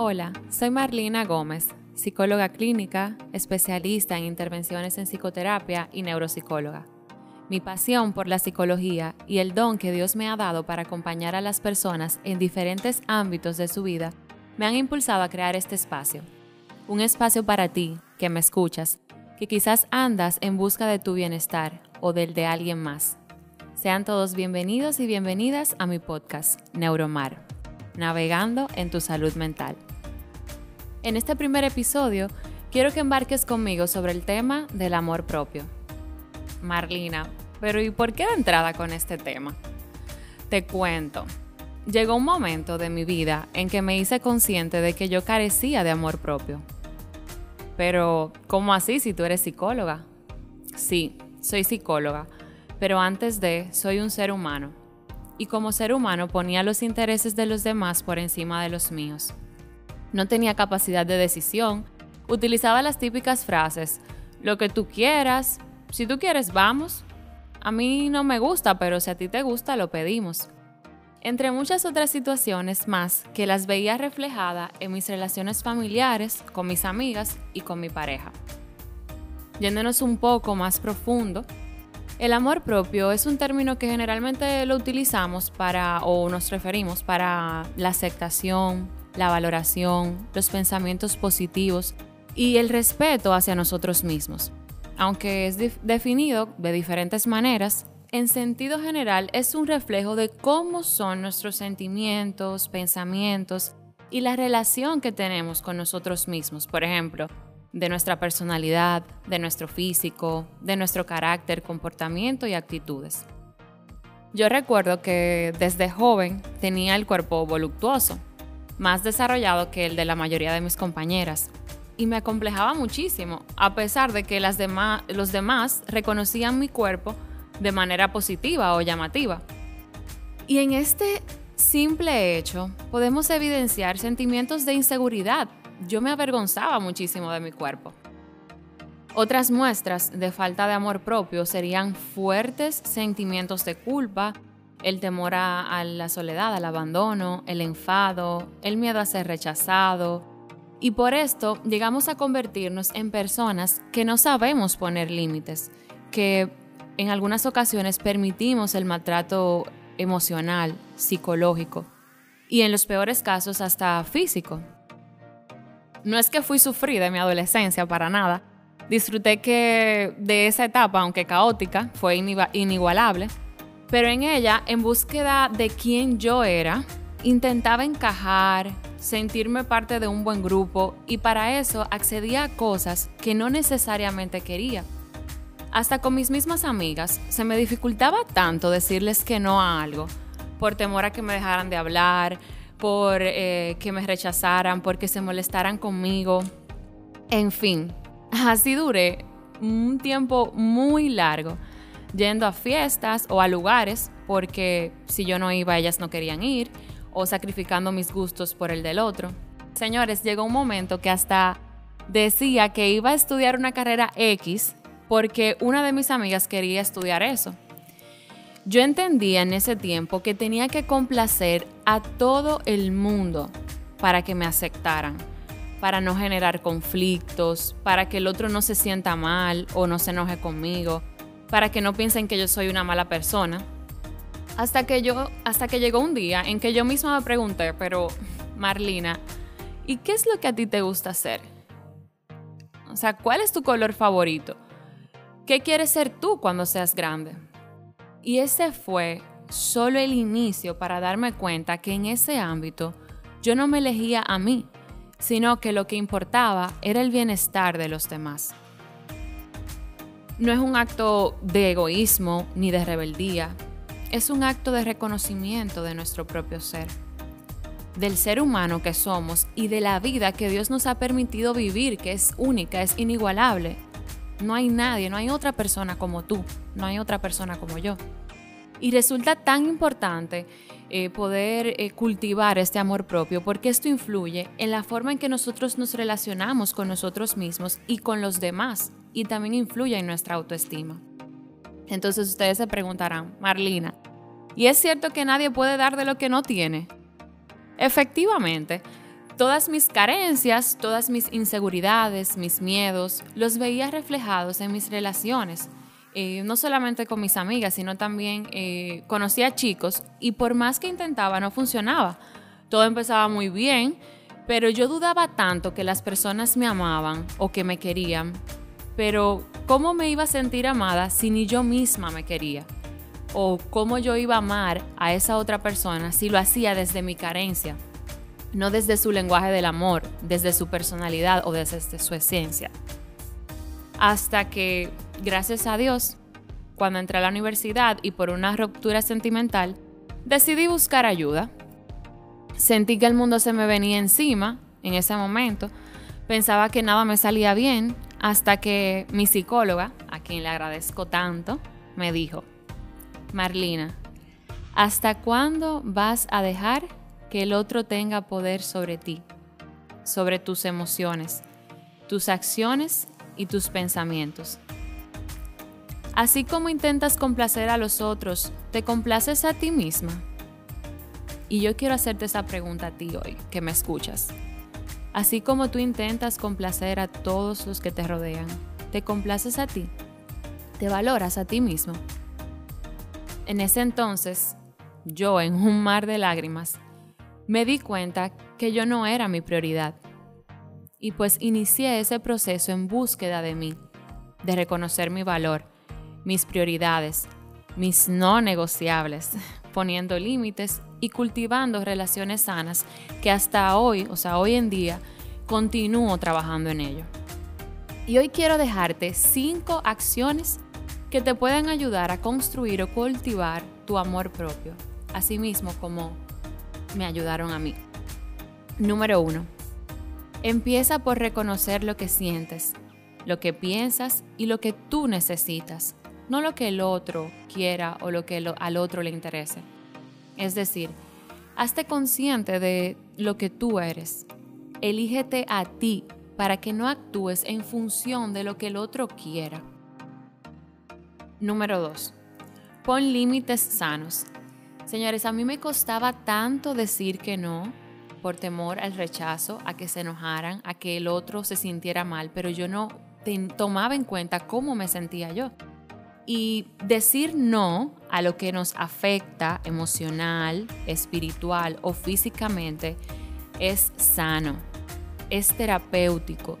Hola, soy Marlina Gómez, psicóloga clínica, especialista en intervenciones en psicoterapia y neuropsicóloga. Mi pasión por la psicología y el don que Dios me ha dado para acompañar a las personas en diferentes ámbitos de su vida me han impulsado a crear este espacio. Un espacio para ti, que me escuchas, que quizás andas en busca de tu bienestar o del de alguien más. Sean todos bienvenidos y bienvenidas a mi podcast, Neuromar, navegando en tu salud mental. En este primer episodio, quiero que embarques conmigo sobre el tema del amor propio. Marlina, pero ¿y por qué de entrada con este tema? Te cuento. Llegó un momento de mi vida en que me hice consciente de que yo carecía de amor propio. Pero, ¿cómo así si tú eres psicóloga? Sí, soy psicóloga, pero antes de, soy un ser humano. Y como ser humano ponía los intereses de los demás por encima de los míos no tenía capacidad de decisión, utilizaba las típicas frases, lo que tú quieras, si tú quieres vamos, a mí no me gusta, pero si a ti te gusta lo pedimos. Entre muchas otras situaciones más que las veía reflejada en mis relaciones familiares, con mis amigas y con mi pareja. Yéndonos un poco más profundo, el amor propio es un término que generalmente lo utilizamos para o nos referimos para la aceptación, la valoración, los pensamientos positivos y el respeto hacia nosotros mismos. Aunque es definido de diferentes maneras, en sentido general es un reflejo de cómo son nuestros sentimientos, pensamientos y la relación que tenemos con nosotros mismos. Por ejemplo, de nuestra personalidad, de nuestro físico, de nuestro carácter, comportamiento y actitudes. Yo recuerdo que desde joven tenía el cuerpo voluptuoso, más desarrollado que el de la mayoría de mis compañeras. Y me acomplejaba muchísimo, a pesar de que las los demás reconocían mi cuerpo de manera positiva o llamativa. Y en este simple hecho podemos evidenciar sentimientos de inseguridad. Yo me avergonzaba muchísimo de mi cuerpo. Otras muestras de falta de amor propio serían fuertes sentimientos de culpa, el temor a, la soledad, al abandono, el enfado, el miedo a ser rechazado. Y por esto llegamos a convertirnos en personas que no sabemos poner límites, que en algunas ocasiones permitimos el maltrato emocional, psicológico y en los peores casos hasta físico. No es que fui sufrida en mi adolescencia para nada. Disfruté que de esa etapa, aunque caótica, fue inigualable pero en ella, en búsqueda de quién yo era, intentaba encajar, sentirme parte de un buen grupo y para eso accedía a cosas que no necesariamente quería. Hasta con mis mismas amigas se me dificultaba tanto decirles que no a algo, por temor a que me dejaran de hablar, por eh, que me rechazaran, porque se molestaran conmigo. En fin, así duré un tiempo muy largo yendo a fiestas o a lugares porque si yo no iba ellas no querían ir o sacrificando mis gustos por el del otro. Señores, llegó un momento que hasta decía que iba a estudiar una carrera X porque una de mis amigas quería estudiar eso. Yo entendía en ese tiempo que tenía que complacer a todo el mundo para que me aceptaran, para no generar conflictos, para que el otro no se sienta mal o no se enoje conmigo, para que no piensen que yo soy una mala persona. Hasta que yo, hasta que llegó un día en que yo misma me pregunté, pero Marlina, ¿y qué es lo que a ti te gusta hacer? O sea, ¿cuál es tu color favorito? ¿Qué quieres ser tú cuando seas grande? Y ese fue solo el inicio para darme cuenta que en ese ámbito yo no me elegía a mí, sino que lo que importaba era el bienestar de los demás no es un acto de egoísmo ni de rebeldía, es un acto de reconocimiento de nuestro propio ser, del ser humano que somos y de la vida que Dios nos ha permitido vivir, que es única, es inigualable. No hay nadie, no hay otra persona como tú, no hay otra persona como yo. Y resulta tan importante eh, poder eh, cultivar este amor propio porque esto influye en la forma en que nosotros nos relacionamos con nosotros mismos y con los demás y también influye en nuestra autoestima. Entonces ustedes se preguntarán, Marlina, ¿y es cierto que nadie puede dar de lo que no tiene? Efectivamente, todas mis carencias, todas mis inseguridades, mis miedos, los veía reflejados en mis relaciones. Eh, no solamente con mis amigas, sino también eh, conocía chicos y por más que intentaba no funcionaba. Todo empezaba muy bien, pero yo dudaba tanto que las personas me amaban o que me querían. Pero ¿cómo me iba a sentir amada si ni yo misma me quería? ¿O cómo yo iba a amar a esa otra persona si lo hacía desde mi carencia? no desde su lenguaje del amor, desde su personalidad o desde su esencia. Hasta que, gracias a Dios, cuando entré a la universidad y por una ruptura sentimental, decidí buscar ayuda. Sentí que el mundo se me venía encima en ese momento. Pensaba que nada me salía bien hasta que mi psicóloga, a quien le agradezco tanto, me dijo, Marlina, ¿hasta cuándo vas a dejar que el otro tenga poder sobre ti, sobre tus emociones, tus acciones y tus pensamientos. Así como intentas complacer a los otros, ¿te complaces a ti misma? Y yo quiero hacerte esa pregunta a ti hoy, que me escuchas. Así como tú intentas complacer a todos los que te rodean, ¿te complaces a ti? ¿Te valoras a ti mismo? En ese entonces, yo en un mar de lágrimas, me di cuenta que yo no era mi prioridad. Y pues inicié ese proceso en búsqueda de mí, de reconocer mi valor, mis prioridades, mis no negociables, poniendo límites y cultivando relaciones sanas que hasta hoy, o sea, hoy en día, continúo trabajando en ello. Y hoy quiero dejarte cinco acciones que te pueden ayudar a construir o cultivar tu amor propio, así mismo como me ayudaron a mí. Número 1. Empieza por reconocer lo que sientes, lo que piensas y lo que tú necesitas, no lo que el otro quiera o lo que al otro le interese. Es decir, hazte consciente de lo que tú eres. Elígete a ti para que no actúes en función de lo que el otro quiera. Número 2. Pon límites sanos. Señores, a mí me costaba tanto decir que no por temor al rechazo, a que se enojaran, a que el otro se sintiera mal, pero yo no tomaba en cuenta cómo me sentía yo. Y decir no a lo que nos afecta emocional, espiritual o físicamente es sano, es terapéutico,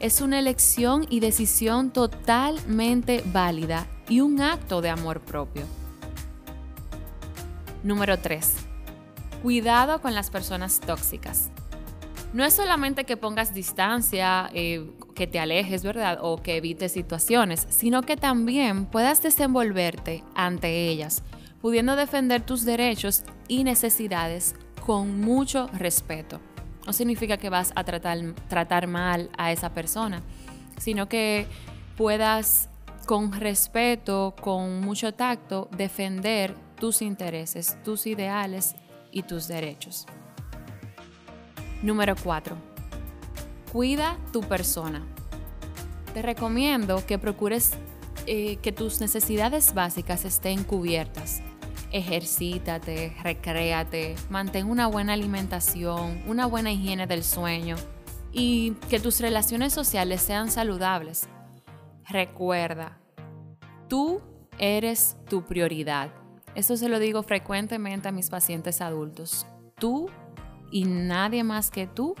es una elección y decisión totalmente válida y un acto de amor propio. Número 3. Cuidado con las personas tóxicas. No es solamente que pongas distancia, eh, que te alejes, ¿verdad? O que evites situaciones, sino que también puedas desenvolverte ante ellas, pudiendo defender tus derechos y necesidades con mucho respeto. No significa que vas a tratar, tratar mal a esa persona, sino que puedas con respeto, con mucho tacto, defender tus intereses, tus ideales y tus derechos. Número 4. Cuida tu persona. Te recomiendo que procures eh, que tus necesidades básicas estén cubiertas. Ejercítate, recréate, mantén una buena alimentación, una buena higiene del sueño y que tus relaciones sociales sean saludables. Recuerda, tú eres tu prioridad. Esto se lo digo frecuentemente a mis pacientes adultos. Tú y nadie más que tú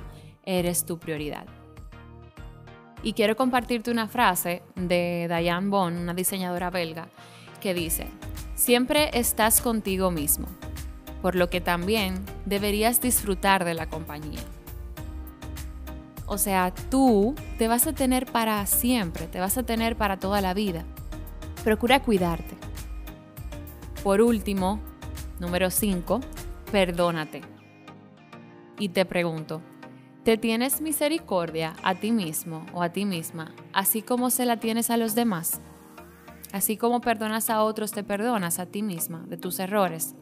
eres tu prioridad. Y quiero compartirte una frase de Diane Bond, una diseñadora belga, que dice, siempre estás contigo mismo, por lo que también deberías disfrutar de la compañía. O sea, tú te vas a tener para siempre, te vas a tener para toda la vida. Procura cuidarte. Por último, número 5, perdónate. Y te pregunto, ¿te tienes misericordia a ti mismo o a ti misma, así como se la tienes a los demás? Así como perdonas a otros, te perdonas a ti misma de tus errores.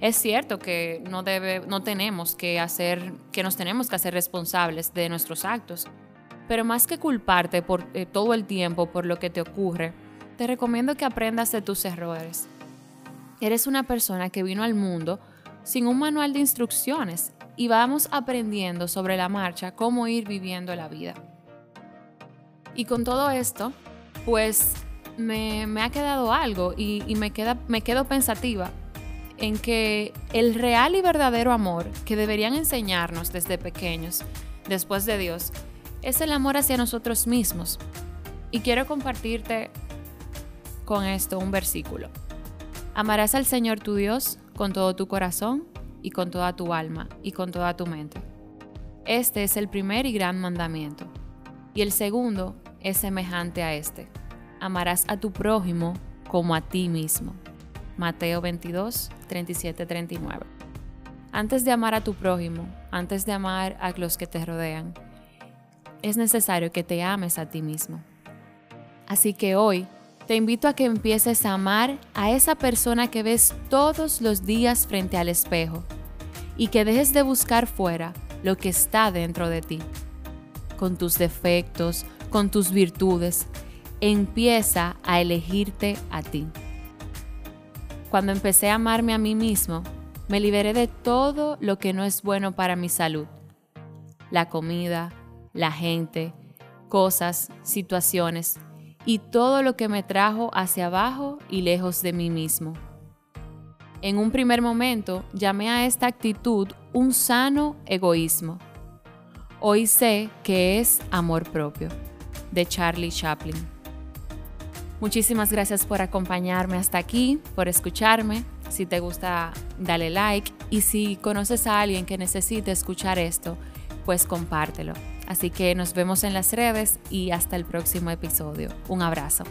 Es cierto que no, debe, no tenemos que hacer, que nos tenemos que hacer responsables de nuestros actos, pero más que culparte por eh, todo el tiempo por lo que te ocurre, te recomiendo que aprendas de tus errores Eres una persona que vino al mundo sin un manual de instrucciones y vamos aprendiendo sobre la marcha cómo ir viviendo la vida. Y con todo esto, pues me, ha quedado algo y, me, queda, me quedo pensativa en que el real y verdadero amor que deberían enseñarnos desde pequeños, después de Dios, es el amor hacia nosotros mismos. Y quiero compartirte con esto un versículo. Amarás al Señor tu Dios con todo tu corazón y con toda tu alma y con toda tu mente. Este es el primer y gran mandamiento. Y el segundo es semejante a este. Amarás a tu prójimo como a ti mismo. Mateo 22, 37, 39. Antes de amar a tu prójimo, antes de amar a los que te rodean, es necesario que te ames a ti mismo. Así que hoy te invito a que empieces a amar a esa persona que ves todos los días frente al espejo y que dejes de buscar fuera lo que está dentro de ti. Con tus defectos, con tus virtudes, empieza a elegirte a ti. Cuando empecé a amarme a mí mismo, me liberé de todo lo que no es bueno para mi salud. La comida, la gente, cosas, situaciones y todo lo que me trajo hacia abajo y lejos de mí mismo. En un primer momento llamé a esta actitud un sano egoísmo. Hoy sé que es amor propio, de Charlie Chaplin. Muchísimas gracias por acompañarme hasta aquí, por escucharme. Si te gusta, dale like. Y si conoces a alguien que necesite escuchar esto, pues compártelo. Así que nos vemos en las redes y hasta el próximo episodio. Un abrazo.